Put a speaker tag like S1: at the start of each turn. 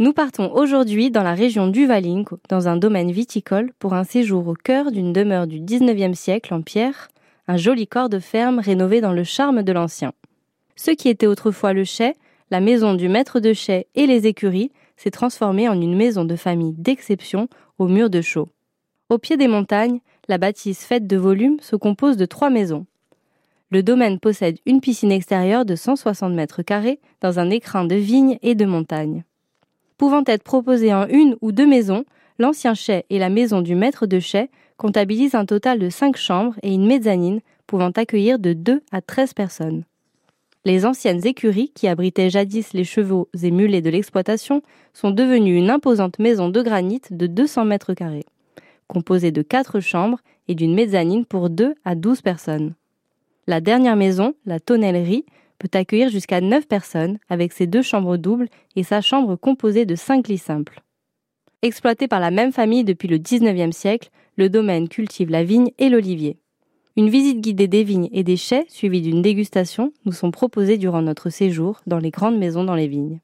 S1: Nous partons aujourd'hui dans la région du Valinco, dans un domaine viticole, pour un séjour au cœur d'une demeure du 19e siècle en pierre, un joli corps de ferme rénové dans le charme de l'ancien. Ce qui était autrefois le chai, la maison du maître de chai et les écuries, s'est transformé en une maison de famille d'exception aux murs de chaux. Au pied des montagnes, la bâtisse faite de volumes se compose de trois maisons. Le domaine possède une piscine extérieure de 160 mètres carrés dans un écrin de vignes et de montagnes pouvant être proposés en une ou deux maisons, l'ancien chai et la maison du maître de chai comptabilisent un total de cinq chambres et une mezzanine pouvant accueillir de 2 à 13 personnes. Les anciennes écuries qui abritaient jadis les chevaux et mulets de l'exploitation sont devenues une imposante maison de granit de 200 mètres carrés, composée de quatre chambres et d'une mezzanine pour 2 à 12 personnes. La dernière maison, la tonnellerie, peut accueillir jusqu'à 9 personnes avec ses deux chambres doubles et sa chambre composée de 5 lits simples. Exploité par la même famille depuis le 19e siècle, le domaine cultive la vigne et l'olivier. Une visite guidée des vignes et des chais suivie d'une dégustation nous sont proposées durant notre séjour dans les grandes maisons dans les vignes.